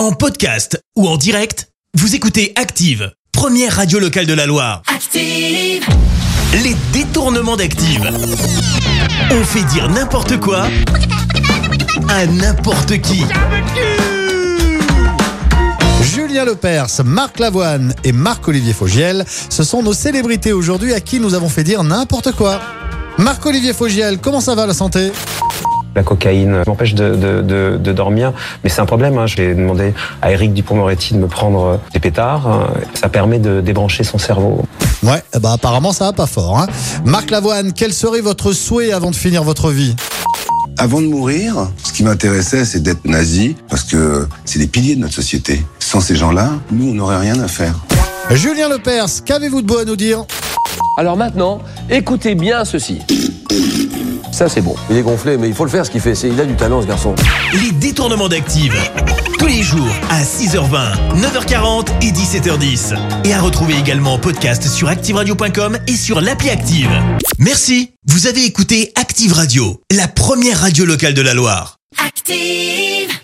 En podcast ou en direct, vous écoutez Active, première radio locale de la Loire. Active. Les détournements d'Active. On fait dire n'importe quoi à n'importe qui. Julien Lepers, Marc Lavoine et Marc-Olivier Fogiel, ce sont nos célébrités aujourd'hui à qui nous avons fait dire n'importe quoi. Marc-Olivier Fogiel, comment ça va la santé? La cocaïne m'empêche de, de- de- de dormir, mais c'est un problème. hein. J'ai demandé à Eric Dupond-Moretti de me prendre euh, des pétards. hein. Ça permet de débrancher son cerveau. Ouais, ben apparemment ça va pas fort. Hein. Marc Lavoine, quel serait votre souhait avant de finir votre vie? Avant de mourir, ce qui m'intéressait, c'est d'être nazi, parce que c'est les piliers de notre société. Sans ces gens-là, nous, on n'aurait rien à faire. Julien Lepers, qu'avez-vous de beau à nous dire? Alors maintenant, écoutez bien ceci. Ça c'est bon. Il est gonflé, mais il faut le faire ce qu'il fait. C'est- Il a du talent ce garçon. Les détournements d'Active. Tous les jours à 6h20, 9h40 et 17h10. Et à retrouver également en podcast sur ActiveRadio.com et sur l'appli Active. Merci. Vous avez écouté Active Radio, la première radio locale de la Loire. Active.